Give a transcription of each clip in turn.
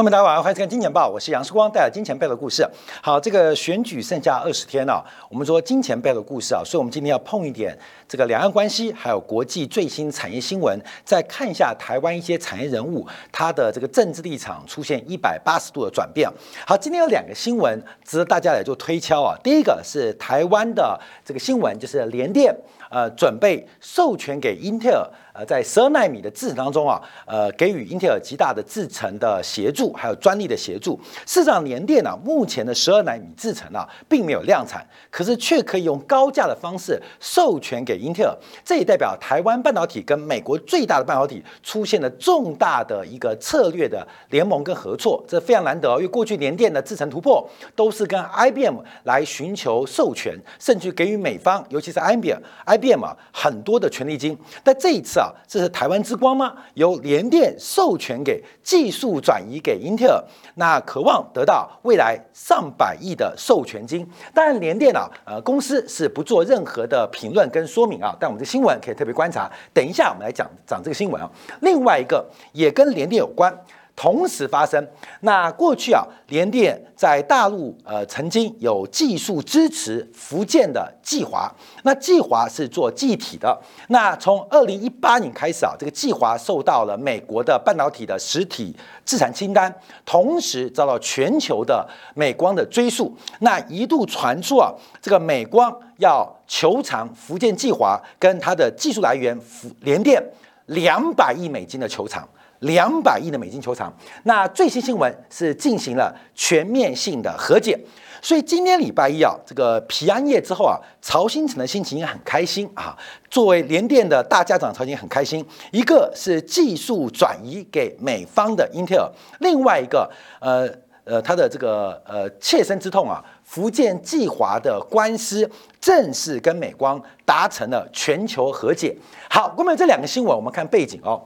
朋友们，大家晚上好，欢迎收看《金钱报》，我是杨世光，带来金钱背的故事。好，这个选举剩下二十天了，我们说金钱背的故事啊，所以我们今天要碰一点这个两岸关系，还有国际最新产业新闻，再看一下台湾一些产业人物他的这个政治立场出现一百八十度的转变。好，今天有两个新闻值得大家来做推敲啊。第一个是台湾的这个新闻，就是联电呃准备授权给英特尔。在十二纳米的制程当中啊，呃，给予英特尔极大的制程的协助，还有专利的协助。市场，联电啊，目前的十二纳米制程啊，并没有量产，可是却可以用高价的方式授权给英特尔。这也代表台湾半导体跟美国最大的半导体出现了重大的一个策略的联盟跟合作，这非常难得。因为过去联电的制程突破都是跟 IBM 来寻求授权，甚至给予美方，尤其是 IBM，IBM 啊很多的权利金。但这一次啊。这是台湾之光吗？由联电授权给技术转移给英特尔，那渴望得到未来上百亿的授权金。当然，联电啊，呃，公司是不做任何的评论跟说明啊。但我们的新闻可以特别观察。等一下，我们来讲讲这个新闻啊。另外一个也跟联电有关。同时发生。那过去啊，联电在大陆呃曾经有技术支持福建的计华，那计华是做记忆体的。那从二零一八年开始啊，这个计华受到了美国的半导体的实体资产清单，同时遭到全球的美光的追溯。那一度传出啊，这个美光要求偿福建计华跟它的技术来源福联电两百亿美金的求偿。两百亿的美金球场，那最新新闻是进行了全面性的和解，所以今天礼拜一啊，这个平安夜之后啊，曹新成的心情也很开心啊。作为联电的大家长，曹新很开心。一个是技术转移给美方的英特尔，另外一个呃呃他的这个呃切身之痛啊，福建计华的官司正式跟美光达成了全球和解。好，关于这两个新闻，我们看背景哦。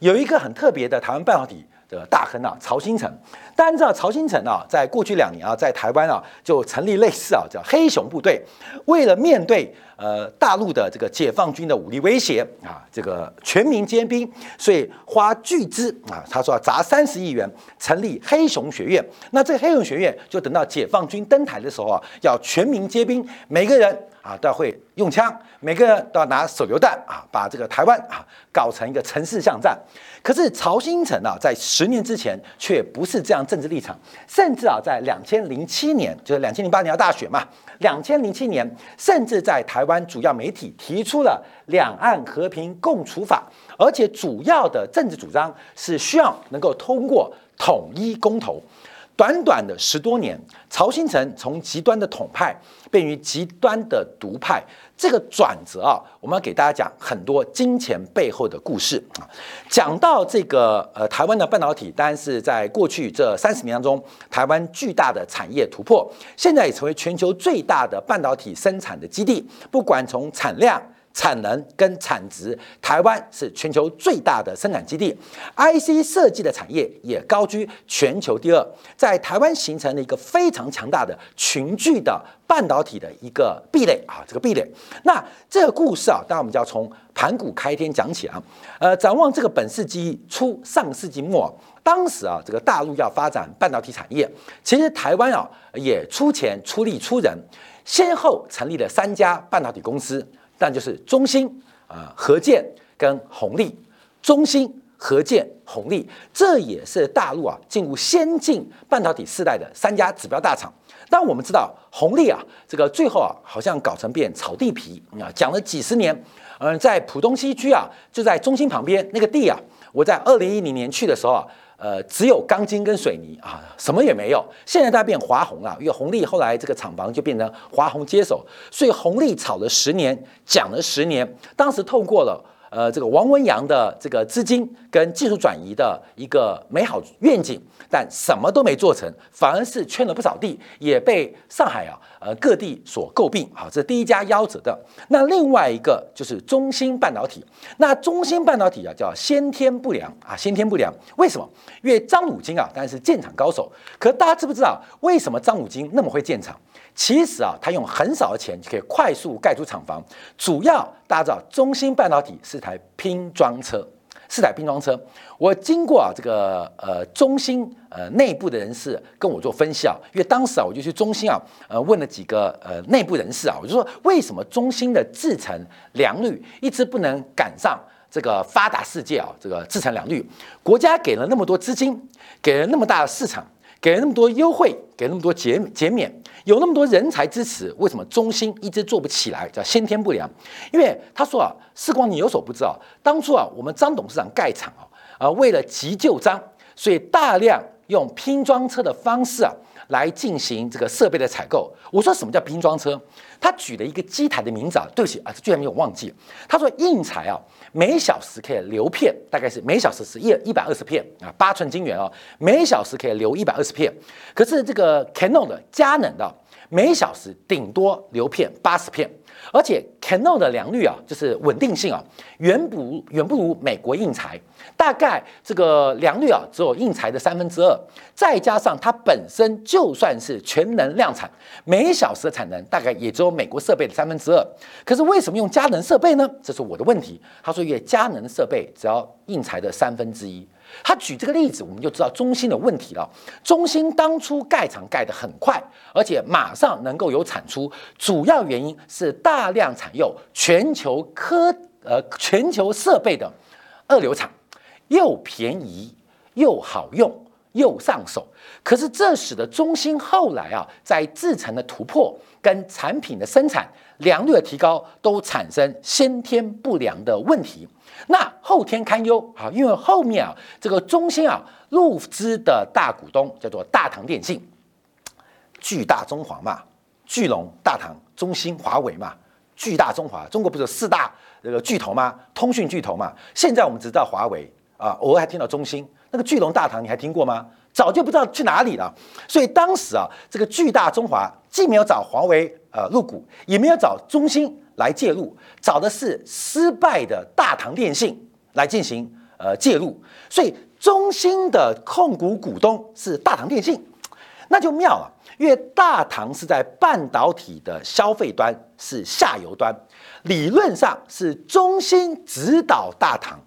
有一个很特别的台湾半导体的大亨啊，曹新成。大家知道曹新成啊，在过去两年啊，在台湾啊就成立类似啊叫黑熊部队，为了面对呃大陆的这个解放军的武力威胁啊，这个全民皆兵，所以花巨资啊，他说要砸三十亿元成立黑熊学院。那这黑熊学院就等到解放军登台的时候啊，要全民皆兵，每个人。啊，都要会用枪，每个人都要拿手榴弹啊，把这个台湾啊搞成一个城市巷战。可是曹新成啊，在十年之前却不是这样政治立场，甚至啊，在两千零七年，就是两千零八年要大选嘛，两千零七年，甚至在台湾主要媒体提出了两岸和平共处法，而且主要的政治主张是需要能够通过统一公投。短短的十多年，曹新成从极端的统派变于极端的独派，这个转折啊，我们要给大家讲很多金钱背后的故事啊。讲到这个呃，台湾的半导体，当然是在过去这三十年当中，台湾巨大的产业突破，现在也成为全球最大的半导体生产的基地，不管从产量。产能跟产值，台湾是全球最大的生产基地，IC 设计的产业也高居全球第二，在台湾形成了一个非常强大的群聚的半导体的一个壁垒啊，这个壁垒。那这个故事啊，当然我们就要从盘古开天讲起啊。呃，展望这个本世纪初、上世纪末，当时啊，这个大陆要发展半导体产业，其实台湾啊也出钱出力出人，先后成立了三家半导体公司。但就是中芯啊、合建跟红利，中芯、合建、红利，这也是大陆啊进入先进半导体时代的三家指标大厂。但我们知道，红利啊，这个最后啊，好像搞成变炒地皮啊，讲了几十年。嗯，在浦东新区啊，就在中心旁边那个地啊，我在二零一零年去的时候啊。呃，只有钢筋跟水泥啊，什么也没有。现在它变华宏了，因为红利后来这个厂房就变成华宏接手，所以红利炒了十年，讲了十年。当时透过了呃这个王文洋的这个资金跟技术转移的一个美好愿景。但什么都没做成，反而是圈了不少地，也被上海啊呃各地所诟病。好，这是第一家夭折的。那另外一个就是中芯半导体。那中芯半导体啊叫先天不良啊，先天不良。为什么？因为张汝京啊，当然是建厂高手。可大家知不知道为什么张汝京那么会建厂？其实啊，他用很少的钱就可以快速盖出厂房。主要大家知道，中芯半导体是台拼装车。是台拼装车。我经过啊这个呃中芯呃内部的人士跟我做分析啊，因为当时啊我就去中芯啊呃问了几个呃内部人士啊，我就说为什么中芯的制程良率一直不能赶上这个发达世界啊这个制程良率？国家给了那么多资金，给了那么大的市场。给了那么多优惠，给那么多减减免，有那么多人才支持，为什么中兴一直做不起来？叫先天不良。因为他说啊，时光你有所不知啊，当初啊，我们张董事长盖厂啊，啊，为了急救张，所以大量用拼装车的方式啊。来进行这个设备的采购。我说什么叫拼装车？他举了一个机台的名字啊，对不起啊，居然没有忘记。他说硬材啊，每小时可以流片，大概是每小时是一一百二十片啊，八寸晶圆哦，每小时可以流一百二十片。可是这个 Canon 的佳能的，每小时顶多流片八十片。而且 Canon 的良率啊，就是稳定性啊，远不远不如美国印材，大概这个良率啊，只有印材的三分之二。再加上它本身就算是全能量产，每小时的产能大概也只有美国设备的三分之二。可是为什么用佳能设备呢？这是我的问题。他说，因为佳能设备只要印材的三分之一。他举这个例子，我们就知道中芯的问题了。中芯当初盖厂盖得很快，而且马上能够有产出，主要原因是大量采用全球科呃全球设备的二流厂，又便宜又好用又上手。可是这使得中芯后来啊，在制程的突破跟产品的生产良率的提高，都产生先天不良的问题。那后天堪忧啊，因为后面啊，这个中兴啊入资的大股东叫做大唐电信，巨大中华嘛，巨龙、大唐、中兴、华为嘛，巨大中华，中国不是有四大这个巨头吗？通讯巨头嘛。现在我们只知道华为啊，偶尔还听到中兴，那个巨龙、大唐你还听过吗？早就不知道去哪里了。所以当时啊，这个巨大中华既没有找华为呃入股，也没有找中兴。来介入，找的是失败的大唐电信来进行呃介入，所以中兴的控股股东是大唐电信，那就妙了，因为大唐是在半导体的消费端是下游端，理论上是中兴指导大唐，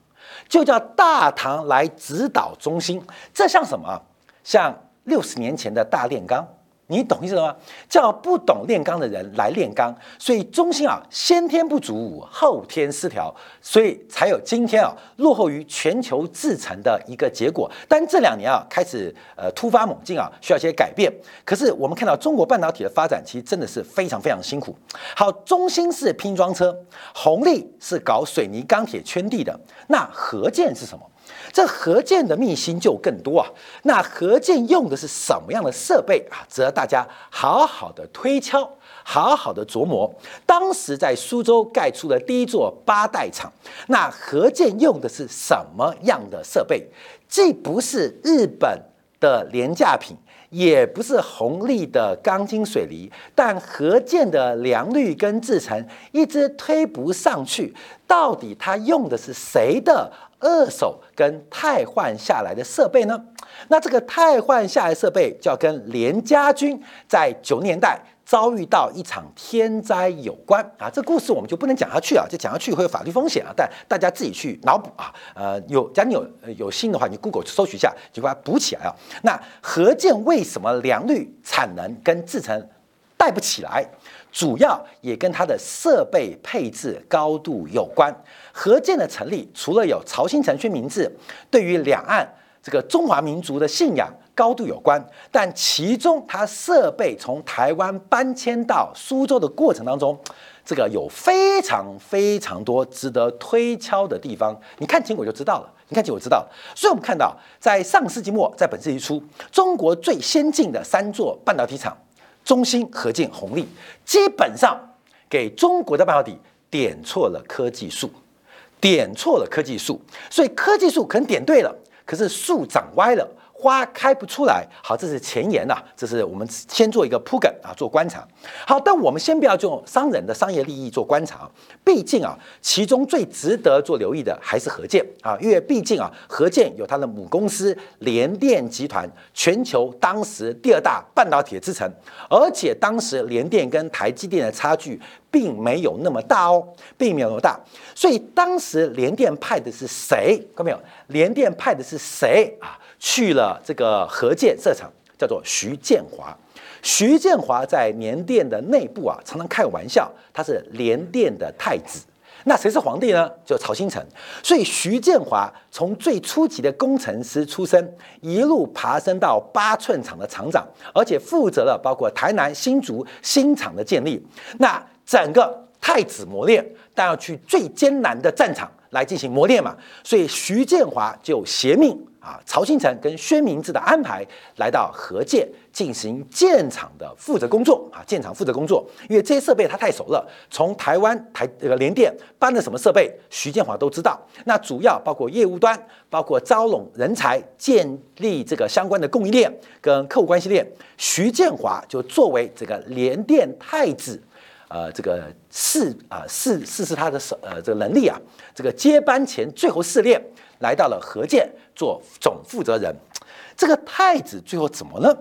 就叫大唐来指导中兴，这像什么？像六十年前的大炼钢。你懂意思了吗？叫不懂炼钢的人来炼钢，所以中心啊先天不足，后天失调，所以才有今天啊落后于全球制成的一个结果。但这两年啊开始呃突发猛进啊，需要一些改变。可是我们看到中国半导体的发展，其实真的是非常非常辛苦。好，中心是拼装车，红利是搞水泥钢铁圈地的，那合建是什么？这何建的秘辛就更多啊！那何建用的是什么样的设备啊？值得大家好好的推敲，好好的琢磨。当时在苏州盖出了第一座八代厂，那何建用的是什么样的设备？既不是日本的廉价品，也不是红利的钢筋水泥，但合建的良率跟制程一直推不上去。到底它用的是谁的？二手跟汰换下来的设备呢？那这个汰换下来设备就要跟连家军在九年代遭遇到一场天灾有关啊！这故事我们就不能讲下去啊，就讲下去会有法律风险啊。但大家自己去脑补啊，呃，有假如你有有心的话，你 Google 搜取一下，就把它补起来啊。那核建为什么良率、产能跟制程带不起来？主要也跟它的设备配置高度有关。核建的成立，除了有曹新成宣名字，对于两岸这个中华民族的信仰高度有关，但其中它设备从台湾搬迁到苏州的过程当中，这个有非常非常多值得推敲的地方。你看清我就知道了，你看清我知道。所以我们看到，在上世纪末，在本世纪初，中国最先进的三座半导体厂。中芯、合建、红利，基本上给中国的半导体点错了科技树，点错了科技树，所以科技树可能点对了，可是树长歪了，花开不出来。好，这是前言呐，这是我们先做一个铺梗啊，做观察。好，但我们先不要用商人的商业利益做观察，毕竟啊，其中最值得做留意的还是何建啊，因为毕竟啊，何建有他的母公司联电集团，全球当时第二大半导体的支撑，而且当时联电跟台积电的差距并没有那么大哦，并没有那么大，所以当时联电派的是谁？看到没有？联电派的是谁啊？去了这个核建设厂，叫做徐建华。徐建华在联电的内部啊，常常开玩笑，他是联电的太子。那谁是皇帝呢？就曹新成。所以徐建华从最初级的工程师出身，一路爬升到八寸厂的厂长，而且负责了包括台南新竹新厂的建立。那整个太子磨练，但要去最艰难的战场来进行磨练嘛，所以徐建华就携命。啊，曹新成跟薛明志的安排来到河建进行建厂的负责工作啊，建厂负责工作，因为这些设备他太熟了，从台湾台这个联电搬了什么设备，徐建华都知道。那主要包括业务端，包括招拢人才，建立这个相关的供应链跟客户关系链，徐建华就作为这个联电太子，呃，这个试啊试试试他的手呃这个能力啊，这个接班前最后试炼。来到了何建做总负责人，这个太子最后怎么了？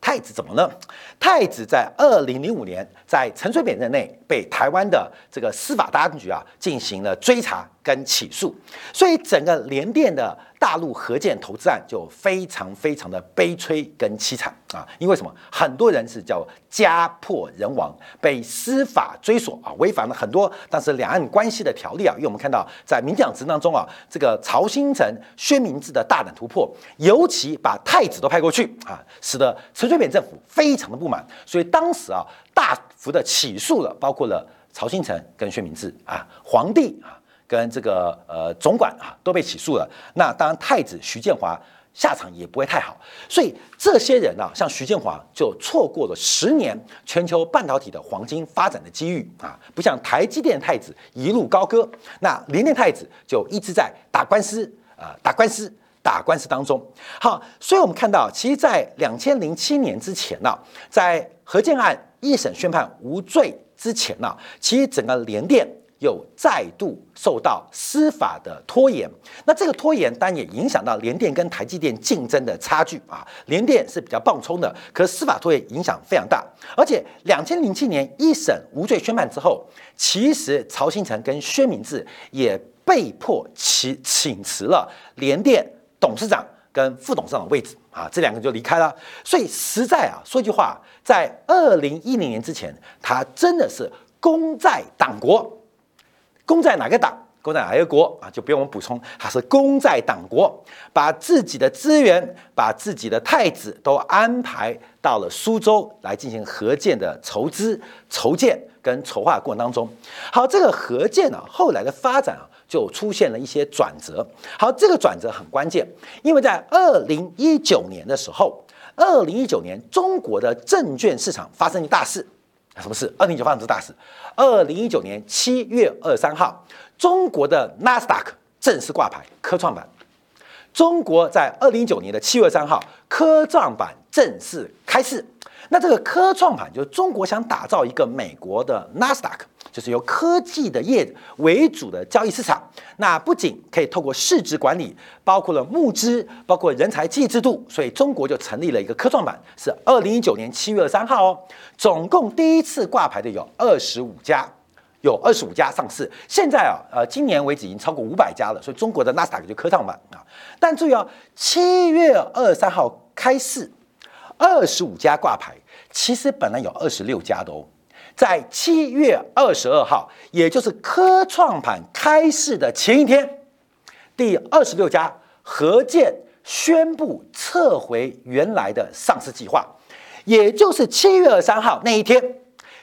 太子怎么了？太子在二零零五年在陈水扁任内被台湾的这个司法当局啊进行了追查跟起诉，所以整个联电的。大陆核建投资案就非常非常的悲催跟凄惨啊！因为什么？很多人是叫家破人亡，被司法追索啊，违反了很多当时两岸关系的条例啊。因为我们看到在民进党执政当中啊，这个曹新成、薛明志的大胆突破，尤其把太子都派过去啊，使得陈水扁政府非常的不满，所以当时啊，大幅的起诉了，包括了曹新成跟薛明志啊，皇帝啊。跟这个呃总管啊都被起诉了，那当然太子徐建华下场也不会太好，所以这些人啊，像徐建华就错过了十年全球半导体的黄金发展的机遇啊，不像台积电太子一路高歌，那联电太子就一直在打官司啊，打官司打官司当中。好，所以我们看到，其实，在两千零七年之前呢，在何建案一审宣判无罪之前呢，其实整个联电。又再度受到司法的拖延，那这个拖延当然也影响到联电跟台积电竞争的差距啊。联电是比较棒冲的，可司法拖延影响非常大。而且两千零七年一审无罪宣判之后，其实曹新成跟薛明志也被迫请请辞了联电董事长跟副董事长的位置啊，这两个就离开了。所以实在啊，说句话，在二零一零年之前，他真的是功在党国。功在哪个党？功在哪个国啊？就不用我们补充，他是功在党国，把自己的资源、把自己的太子都安排到了苏州来进行核建的筹资、筹建跟筹划过程当中。好，这个核建呢，后来的发展啊，就出现了一些转折。好，这个转折很关键，因为在二零一九年的时候，二零一九年中国的证券市场发生一大事。什么事？二零一九发生大事。二零一九年七月二三号，中国的纳斯达克正式挂牌科创板。中国在二零一九年的七月三号，科创板正式开市。那这个科创板就是中国想打造一个美国的纳斯达克。就是由科技的业为主的交易市场，那不仅可以透过市值管理，包括了募资，包括人才济制度，所以中国就成立了一个科创板，是二零一九年七月二三号哦，总共第一次挂牌的有二十五家，有二十五家上市，现在啊，呃，今年为止已经超过五百家了，所以中国的纳斯达克就科创板啊，但注意哦，七月二三号开市，二十五家挂牌，其实本来有二十六家的哦。在七月二十二号，也就是科创板开市的前一天，第二十六家合建宣布撤回原来的上市计划，也就是七月二三号那一天，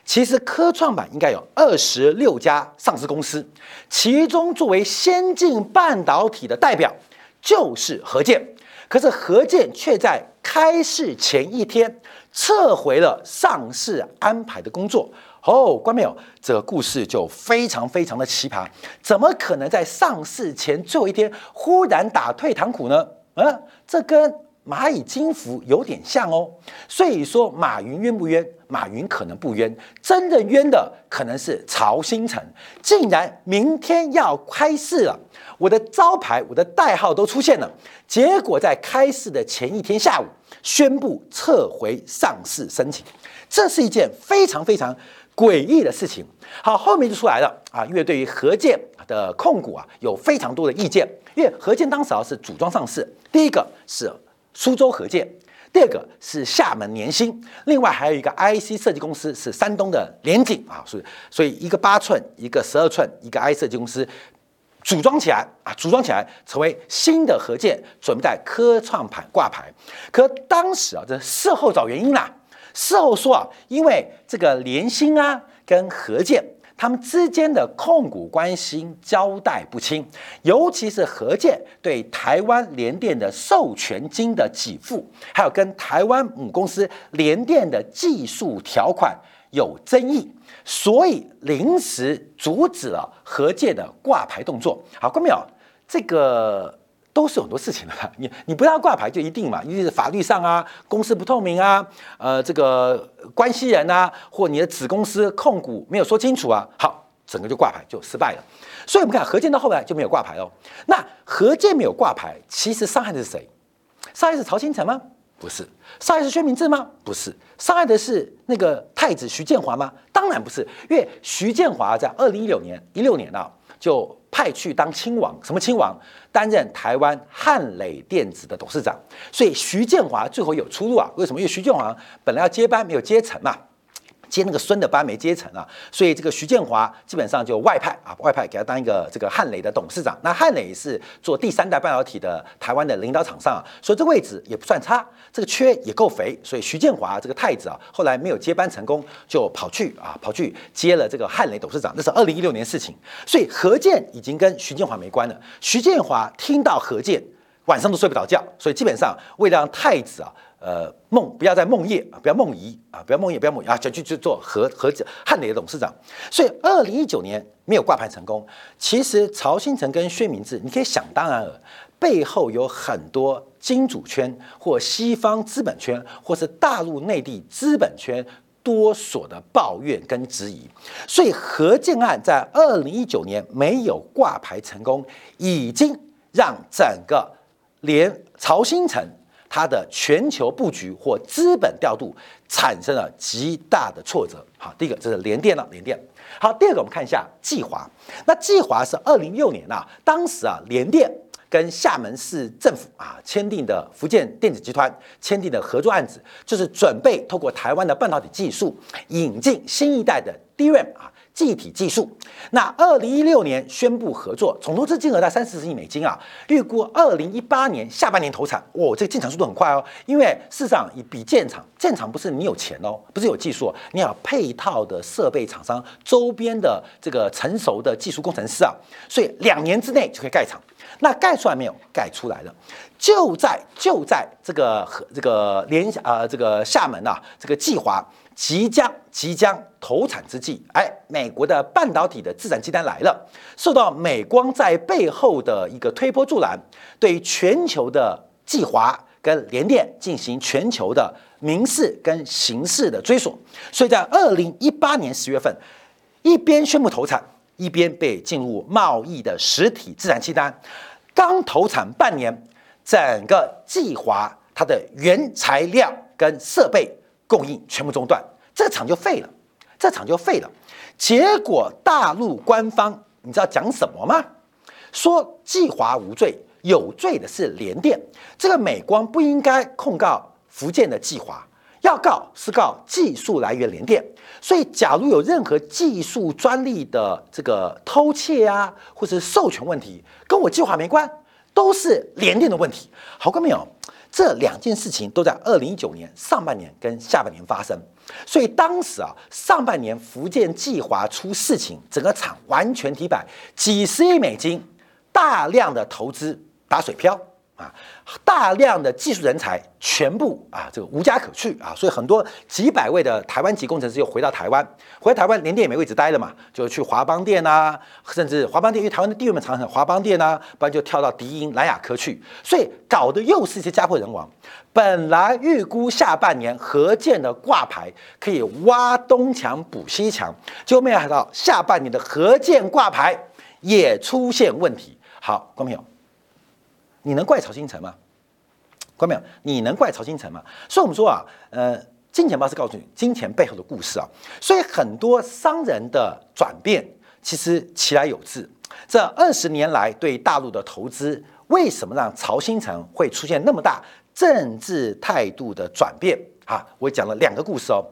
其实科创板应该有二十六家上市公司，其中作为先进半导体的代表就是合建，可是合建却在开市前一天。撤回了上市安排的工作哦，关没有？这个故事就非常非常的奇葩，怎么可能在上市前最后一天忽然打退堂鼓呢？嗯，这跟蚂蚁金服有点像哦。所以说马云冤不冤？马云可能不冤，真的冤的可能是曹新成，竟然明天要开市了，我的招牌、我的代号都出现了，结果在开市的前一天下午宣布撤回上市申请，这是一件非常非常诡异的事情。好，后面就出来了啊，因为对于何建的控股啊有非常多的意见，因为何建当时啊是组装上市，第一个是苏州何建。第二个是厦门联鑫，另外还有一个 IC 设计公司是山东的联景啊，所以所以一个八寸，一个十二寸，一个 IC 设计公司组装起来啊，组装起来成为新的合建，准备在科创板挂牌。可当时啊，这事后找原因啦，事后说啊，因为这个联鑫啊跟合建。他们之间的控股关系交代不清，尤其是何建对台湾联电的授权金的给付，还有跟台湾母公司联电的技术条款有争议，所以临时阻止了何建的挂牌动作。好，关没有？这个。都是很多事情的，你你不要挂牌就一定嘛？一定是法律上啊，公司不透明啊，呃，这个关系人啊，或你的子公司控股没有说清楚啊，好，整个就挂牌就失败了。所以我们看何建到后来就没有挂牌哦。那何建没有挂牌，其实伤害的是谁？伤害是曹新成吗？不是。伤害是薛明志吗？不是。伤害的是那个太子徐建华吗？当然不是，因为徐建华在二零一六年一六年啊。就派去当亲王，什么亲王？担任台湾汉磊电子的董事长，所以徐建华最后有出路啊？为什么？因为徐建华本来要接班，没有接成嘛。接那个孙的班没接成啊，所以这个徐建华基本上就外派啊，外派给他当一个这个汉磊的董事长。那汉磊是做第三代半导体的台湾的领导厂商啊，所以这位置也不算差，这个缺也够肥。所以徐建华这个太子啊，后来没有接班成功，就跑去啊跑去接了这个汉磊董事长。那是二零一六年事情，所以何建已经跟徐建华没关了。徐建华听到何建晚上都睡不着觉，所以基本上为了让太子啊。呃，梦不要再梦夜啊，不要梦遗啊，不要梦夜，不要梦啊，就去去做和和汉磊的董事长。所以二零一九年没有挂牌成功。其实曹新成跟薛明志，你可以想当然了，背后有很多金主圈或西方资本圈，或是大陆内地资本圈多所的抱怨跟质疑。所以何建案在二零一九年没有挂牌成功，已经让整个连曹新成。它的全球布局或资本调度产生了极大的挫折。好，第一个这是联电了，联电。好，第二个我们看一下计华。那计华是二零一六年啊，当时啊联电跟厦门市政府啊签订的福建电子集团签订的合作案子，就是准备透过台湾的半导体技术引进新一代的 DRAM 啊。记忆体技术，那二零一六年宣布合作，总投资金额在三四十亿美金啊，预估二零一八年下半年投产，哇，这个进场速度很快哦，因为事实上以比建厂，建厂不是你有钱哦，不是有技术，你要配套的设备厂商，周边的这个成熟的技术工程师啊，所以两年之内就可以盖厂，那盖出来没有？盖出来了，就在就在这个和这个联啊这个厦门啊这个计划。即将即将投产之际，哎，美国的半导体的自产订单来了，受到美光在背后的一个推波助澜，对全球的计划跟联电进行全球的民事跟刑事的追索，所以在二零一八年十月份，一边宣布投产，一边被进入贸易的实体自产订单，刚投产半年，整个计划它的原材料跟设备。供应全部中断，这厂就废了，这厂就废了。结果大陆官方你知道讲什么吗？说计华无罪，有罪的是联电。这个美光不应该控告福建的计华，要告是告技术来源联电。所以，假如有任何技术专利的这个偷窃啊，或者是授权问题，跟我计划没关，都是联电的问题。好过没有？这两件事情都在二零一九年上半年跟下半年发生，所以当时啊，上半年福建计划出事情，整个厂完全停摆，几十亿美金大量的投资打水漂，啊，大量的技术人才全部啊，这个无家可去啊，所以很多几百位的台湾籍工程师又回到台湾，回台湾连电也没位置待了嘛，就去华邦电啊，甚至华邦电因为台湾的地位嘛，常常华邦电啊，不然就跳到迪英、蓝雅科去，所以搞得又是一些家破人亡。本来预估下半年核建的挂牌可以挖东墙补西墙，结果没想到下半年的核建挂牌也出现问题。好，观众朋友。你能怪曹新成吗？关没有？你能怪曹新成吗？所以我们说啊，呃，金钱豹是告诉你金钱背后的故事啊。所以很多商人的转变其实其来有自。这二十年来对大陆的投资，为什么让曹新成会出现那么大政治态度的转变啊？我讲了两个故事哦。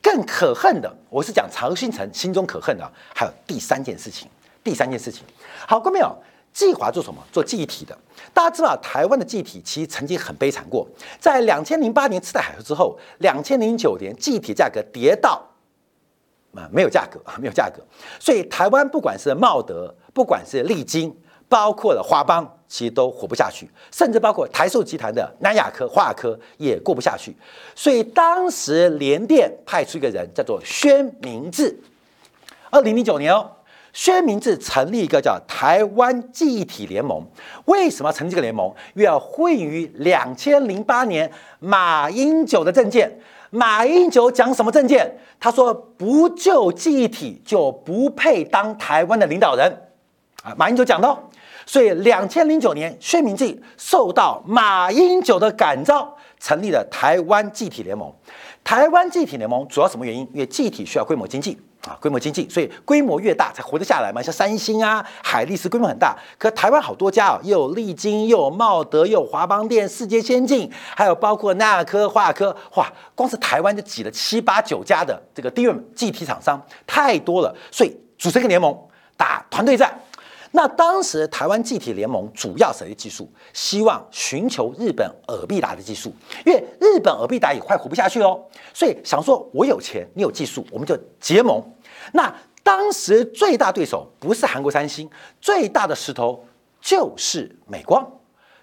更可恨的，我是讲曹新成心中可恨的，还有第三件事情。第三件事情，好，关没有？计划做什么？做记忆体的。大家知道，台湾的记忆体其实曾经很悲惨过。在两千零八年次贷海啸之后，两千零九年记忆体价格跌到啊没有价格啊 没有价格。所以台湾不管是茂德，不管是利金，包括了华邦，其实都活不下去。甚至包括台塑集团的南亚科、华科也过不下去。所以当时联电派出一个人叫做宣明志，二零零九年哦。薛明志成立一个叫台湾记忆体联盟，为什么成立这个联盟？因为要会于两千零八年马英九的政见。马英九讲什么政见？他说不救记忆体就不配当台湾的领导人。啊，马英九讲的。所以两千零九年，薛明志受到马英九的感召，成立了台湾记体联盟。台湾记体联盟主要什么原因？因为记体需要规模经济。啊，规模经济，所以规模越大才活得下来嘛。像三星啊、海力士规模很大，可台湾好多家哦，又有利金，又有茂德，又有华邦电、世界先进，还有包括纳科、华科，哇，光是台湾就挤了七八九家的这个 DRAM 记体厂商，太多了。所以组成一个联盟打团队战。那当时台湾记体联盟主要谁的技术？希望寻求日本尔必达的技术，因为日本尔必达也快活不下去哦，所以想说我有钱，你有技术，我们就结盟。那当时最大对手不是韩国三星，最大的石头就是美光，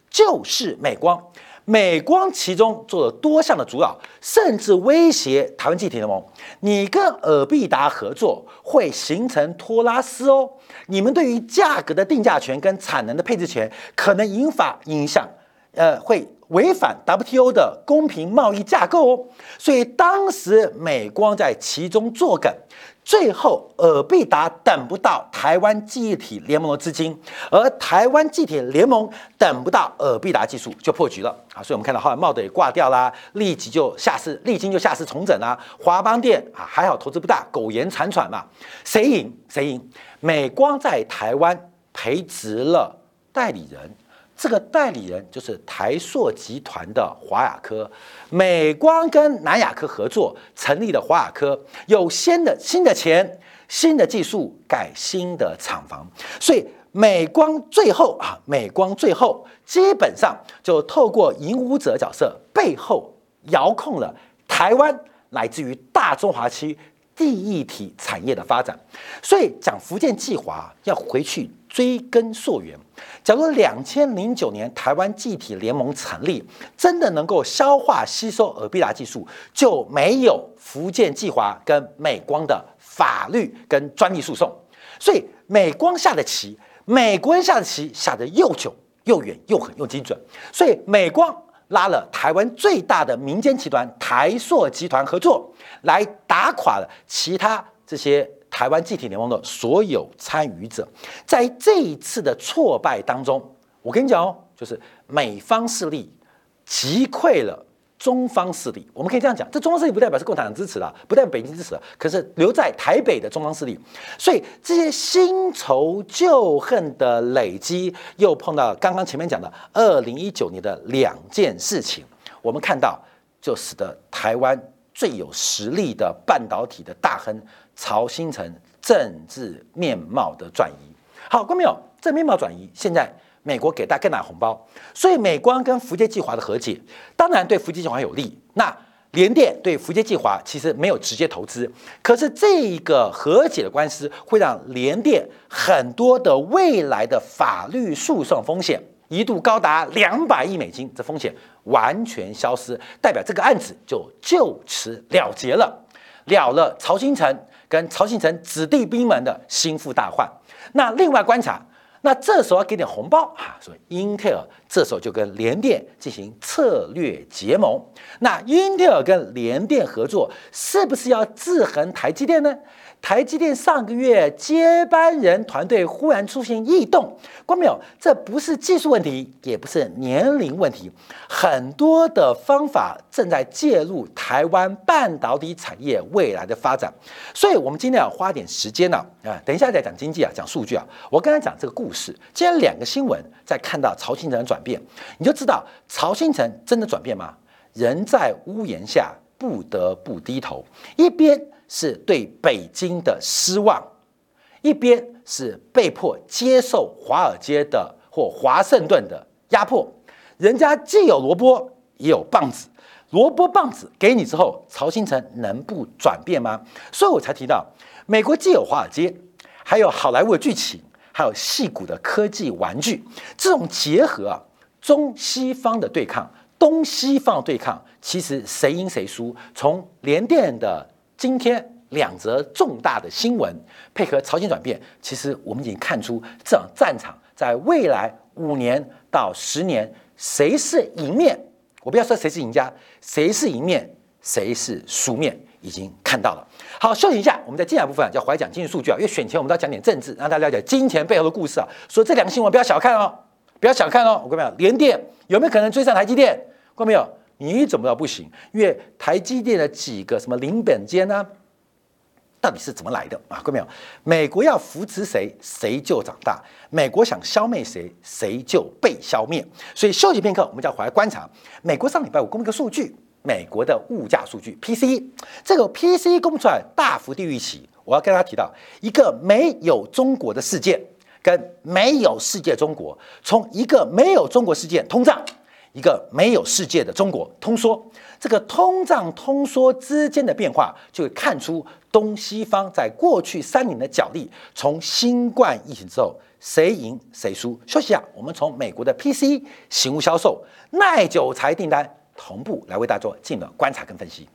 就是美光。美光其中做了多项的阻扰，甚至威胁台湾集体联盟。你跟尔必达合作会形成托拉斯哦，你们对于价格的定价权跟产能的配置权可能引发影响，呃，会违反 WTO 的公平贸易架构哦。所以当时美光在其中作梗。最后，尔必达等不到台湾记忆体联盟的资金，而台湾记忆体联盟等不到尔必达技术，就破局了啊！所以我们看到后来茂德也挂掉啦，立即就下市，立金就下市重整啦。华邦电啊，还好投资不大，苟延残喘嘛。谁赢？谁赢？美光在台湾培植了代理人。这个代理人就是台硕集团的华亚科，美光跟南亚科合作成立的华亚科，有新的新的钱、新的技术盖新的厂房，所以美光最后啊，美光最后基本上就透过引武者角色背后遥控了台湾乃至于大中华区第一体产业的发展，所以讲福建计划要回去。追根溯源，假如两千零九年台湾记体联盟成立，真的能够消化吸收尔必达技术，就没有福建计划跟美光的法律跟专利诉讼。所以美光下的棋，美国人下的棋下的又久又远又狠又精准。所以美光拉了台湾最大的民间集团台塑集团合作，来打垮了其他这些。台湾集体联盟的所有参与者，在这一次的挫败当中，我跟你讲哦，就是美方势力击溃了中方势力。我们可以这样讲，这中方势力不代表是共产党支持的，不代表北京支持的，可是留在台北的中方势力。所以这些新仇旧恨的累积，又碰到刚刚前面讲的二零一九年的两件事情，我们看到就使得台湾最有实力的半导体的大亨。曹新成政治面貌的转移，好，观众朋友，这面貌转移，现在美国给大家更大红包，所以美光跟福建计划的和解，当然对福建计划有利。那联电对福建计划其实没有直接投资，可是这一个和解的官司会让联电很多的未来的法律诉讼风险一度高达两百亿美金，这风险完全消失，代表这个案子就就此了结了，了了曹新成跟曹信成子弟兵们的心腹大患。那另外观察。那这时候要给点红包啊，所以英特尔这时候就跟联电进行策略结盟。那英特尔跟联电合作，是不是要制衡台积电呢？台积电上个月接班人团队忽然出现异动，关没有？这不是技术问题，也不是年龄问题，很多的方法正在介入台湾半导体产业未来的发展。所以，我们今天要花点时间呢，啊，等一下再讲经济啊，讲数据啊。我刚才讲这个故事，是，既然两个新闻在看到曹新成的转变，你就知道曹新成真的转变吗？人在屋檐下，不得不低头，一边。是对北京的失望，一边是被迫接受华尔街的或华盛顿的压迫。人家既有萝卜也有棒子，萝卜棒子给你之后，曹新成能不转变吗？所以我才提到，美国既有华尔街，还有好莱坞的剧情，还有戏骨的科技玩具，这种结合啊，中西方的对抗，东西方对抗，其实谁赢谁输？从联电的。今天两则重大的新闻配合朝鲜转变，其实我们已经看出这场战场在未来五年到十年谁是赢面，我不要说谁是赢家，谁是赢面，谁是输面，已经看到了。好，休息一下，我们在接下来部分啊叫怀讲经济数据啊，因为选前我们都要讲点政治，让大家了解金钱背后的故事啊。所以这两个新闻不要小看哦，不要小看哦。我跟你讲，联电有没有可能追上台积电？看到没有？你怎么知道不行？因为台积电的几个什么零本间呢？到底是怎么来的啊？各位没有？美国要扶持谁，谁就长大；美国想消灭谁，谁就被消灭。所以休息片刻，我们就要回来观察。美国上礼拜五公布一个数据，美国的物价数据 PCE，这个 PCE 公布出来大幅低于预期。我要跟大家提到一个没有中国的世界，跟没有世界中国，从一个没有中国世界通胀。一个没有世界的中国通缩，这个通胀通缩之间的变化，就会看出东西方在过去三年的角力。从新冠疫情之后，谁赢谁输？休息一下，我们从美国的 PC 醒物销售、耐久材订单同步来为大家做进一步观察跟分析。